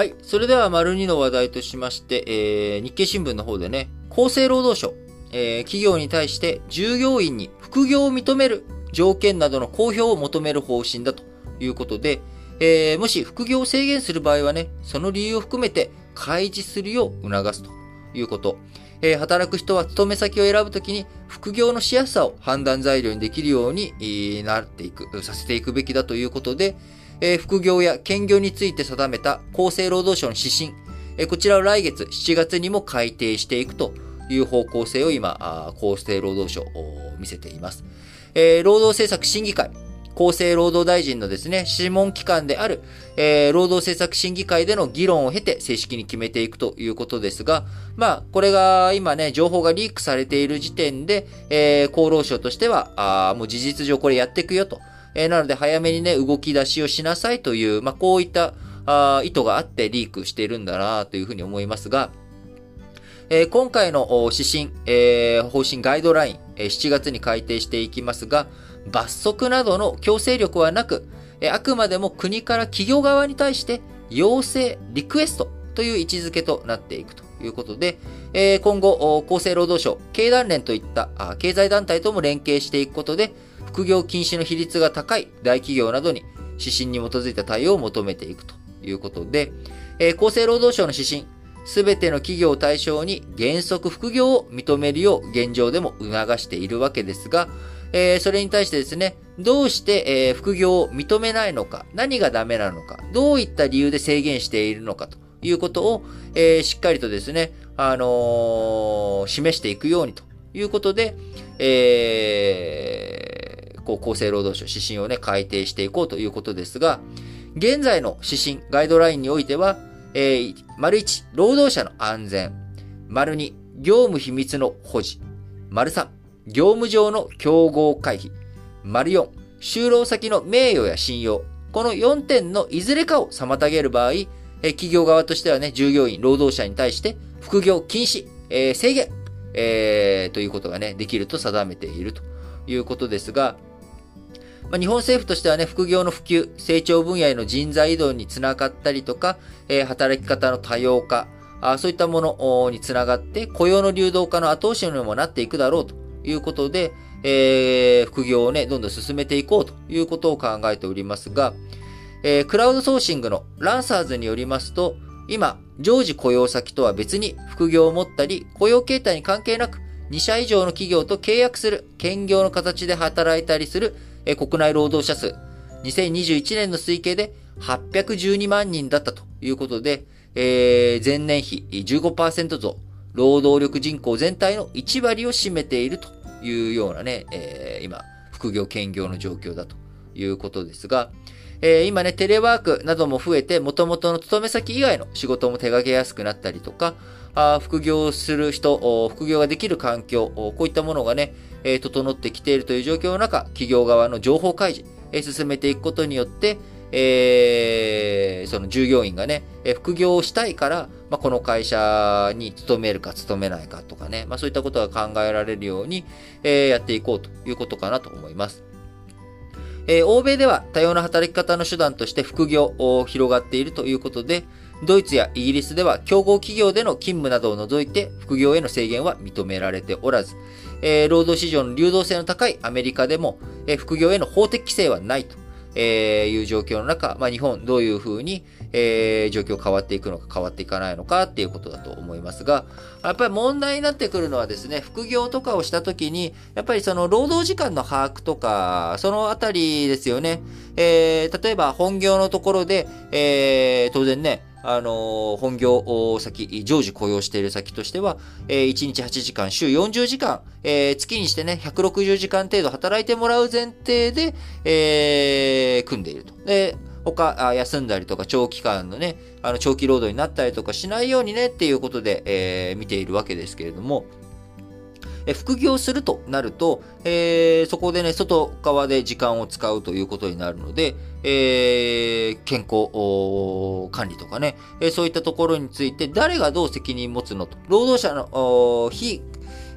はい。それでは、丸2の話題としまして、えー、日経新聞の方でね、厚生労働省、えー、企業に対して従業員に副業を認める条件などの公表を求める方針だということで、えー、もし副業を制限する場合はね、その理由を含めて開示するよう促すということ。えー、働く人は勤め先を選ぶときに副業のしやすさを判断材料にできるように、なっていく、させていくべきだということで、えー副業や兼業について定めた厚生労働省の指針、えーこちらを来月7月にも改定していくという方向性を今、厚生労働省お見せています。えー労働政策審議会、厚生労働大臣のですね、諮問機関である、えー労働政策審議会での議論を経て正式に決めていくということですが、まあ、これが今ね、情報がリークされている時点で、えー厚労省としては、あーもう事実上これやっていくよと。えーなので早めにね、動き出しをしなさいという、まあ、こういったあ意図があってリークしているんだなというふうに思いますが、えー今回の指針、えー方針ガイドライン、えー7月に改定していきますが、罰則などの強制力はなく、えーあくまでも国から企業側に対して要請、リクエストという位置づけとなっていくということで、え今後、厚生労働省、経団連といった経済団体とも連携していくことで、副業禁止の比率が高い大企業などに指針に基づいた対応を求めていくということで、えー厚生労働省の指針、すべての企業を対象に原則副業を認めるよう現状でも促しているわけですが、えーそれに対してですね、どうして、えー副業を認めないのか、何がダメなのか、どういった理由で制限しているのかということを、えーしっかりとですね、あの示していくようにということで、えこう厚生労働省指針をね、改定していこうということですが、現在の指針、ガイドラインにおいては、えー、丸1、労働者の安全。丸2、業務秘密の保持。丸3、業務上の競合回避。丸4、就労先の名誉や信用。この4点のいずれかを妨げる場合、え企業側としてはね、従業員、労働者に対して副業禁止、えー制限、えーということがね、できると定めているということですが、ま、日本政府としてはね、副業の普及、成長分野への人材移動につながったりとか、え働き方の多様化、あそういったものにつながって、雇用の流動化の後押しにもなっていくだろうということで、えー副業をね、どんどん進めていこうということを考えておりますが、えークラウドソーシングのランサーズによりますと、今、常時雇用先とは別に副業を持ったり、雇用形態に関係なく、2社以上の企業と契約する、兼業の形で働いたりする、え国内労働者数、2021年の推計で812万人だったということで、えー前年比15%増、労働力人口全体の1割を占めているというようなね、えー今、副業兼業の状況だということですが、えー今ね、テレワークなども増えて、元々の勤め先以外の仕事も手掛けやすくなったりとか、あ副業する人、副業ができる環境、こういったものがね、え整ってきているという状況の中、企業側の情報開示、えー進めていくことによって、えーその従業員がね、え副業をしたいから、まあ、この会社に勤めるか勤めないかとかね、まあ、そういったことが考えられるように、えやっていこうということかなと思います。えー欧米では多様な働き方の手段として副業を広がっているということで、ドイツやイギリスでは競合企業での勤務などを除いて副業への制限は認められておらず、えー労働市場の流動性の高いアメリカでも、えー副業への法的規制はないと。えいう状況の中、まあ、日本どういうふうに、えー状況変わっていくのか変わっていかないのかっていうことだと思いますが、やっぱり問題になってくるのはですね、副業とかをしたときに、やっぱりその労働時間の把握とか、そのあたりですよね。えー例えば本業のところで、えー当然ね、あの本業先、常時雇用している先としては、えー1日8時間、週40時間、えー月にしてね、160時間程度働いてもらう前提で、えー組んでいると。で、他、休んだりとか長期間のね、あの長期労働になったりとかしないようにねっていうことで、えー見ているわけですけれども、え副業するとなると、えーそこでね、外側で時間を使うということになるので、えー健康管理とかね、えそういったところについて誰がどう責任持つのと、労働者の非、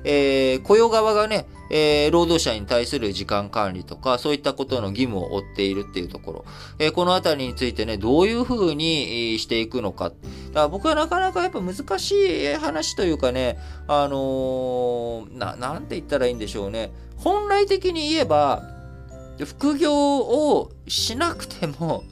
えー、雇用側がね、えー、労働者に対する時間管理とか、そういったことの義務を負っているっていうところ、えー、このあたりについてね、どういうふうにしていくのか。だから僕はなかなかやっぱ難しい話というかね、あのー、な、なんて言ったらいいんでしょうね。本来的に言えば、副業をしなくても、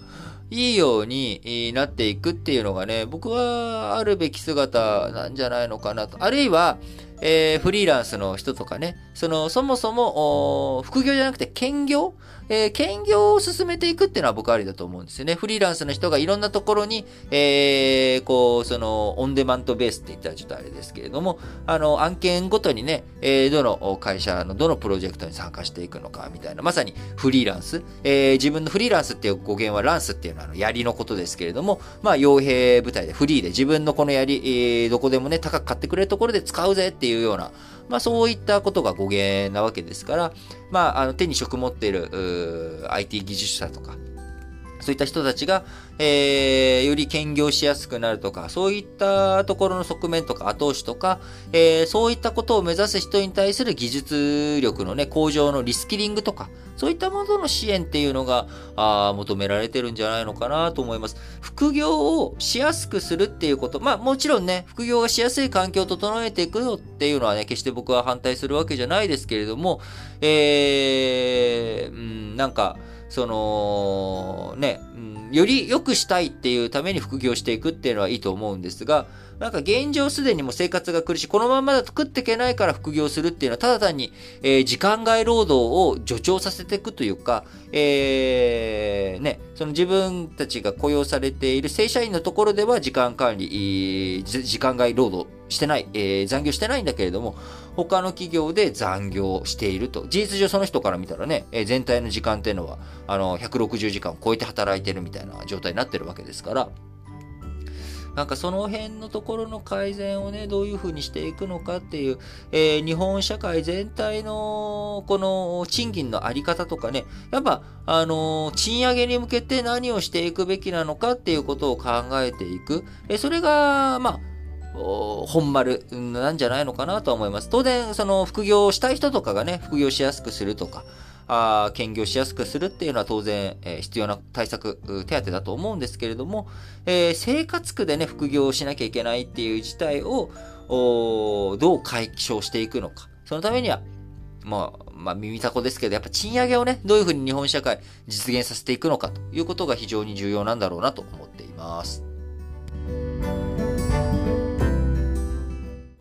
いいようになっていくっていうのがね、僕はあるべき姿なんじゃないのかなと。あるいは、えー、フリーランスの人とかね、その、そもそも、副業じゃなくて兼業？えー、兼業を進めていくっていうのは僕ありだと思うんですよね。フリーランスの人がいろんなところに、えー、こう、その、オンデマンドベースって言ったらちょっとあれですけれども、あの、案件ごとにね、えー、どの会社のどのプロジェクトに参加していくのか、みたいな、まさにフリーランス。えー、自分のフリーランスっていう語源はランスっていうのは、あの、槍のことですけれども、まあ、傭兵部隊でフリーで自分のこの槍、えー、どこでもね、高く買ってくれるところで使うぜっていういうような、まあそういったことが語源なわけですから、まあ、あの手に職持っている IT 技術者とか、そういった人たちが、えー、より兼業しやすくなるとか、そういったところの側面とか後押しとか、えー、そういったことを目指す人に対する技術力のね、向上のリスキリングとか、そういったものの支援っていうのが、あ求められてるんじゃないのかなと思います。副業をしやすくするっていうこと、まあもちろんね、副業がしやすい環境を整えていくよっていうのはね、決して僕は反対するわけじゃないですけれども、えー、うん、なんか、その、ね、うん、より良くしたいっていうために副業していくっていうのはいいと思うんですが、なんか現状すでにも生活が苦しい。このままだと食っていけないから副業するっていうのは、ただ単に、えー、時間外労働を助長させていくというか、えー、ね、その自分たちが雇用されている正社員のところでは時間管理、時間外労働してない、えー、残業してないんだけれども、他の企業で残業していると。事実上その人から見たらね、えー、全体の時間っていうのは、あの、160時間を超えて働いてるみたいな状態になってるわけですから、なんかその辺のところの改善をね、どういうふうにしていくのかっていう、えー、日本社会全体のこの賃金のあり方とかね、やっぱ、あのー、賃上げに向けて何をしていくべきなのかっていうことを考えていく。えー、それが、まあ、本丸なんじゃないのかなと思います。当然、その副業したい人とかがね、副業しやすくするとか、あ兼業しやすくするっていうのは当然、えー、必要な対策、手当だと思うんですけれども、えー、生活区でね、副業をしなきゃいけないっていう事態を、どう解消していくのか。そのためには、まあ、まあ、耳たこですけど、やっぱ賃上げをね、どういうふうに日本社会実現させていくのかということが非常に重要なんだろうなと思っています。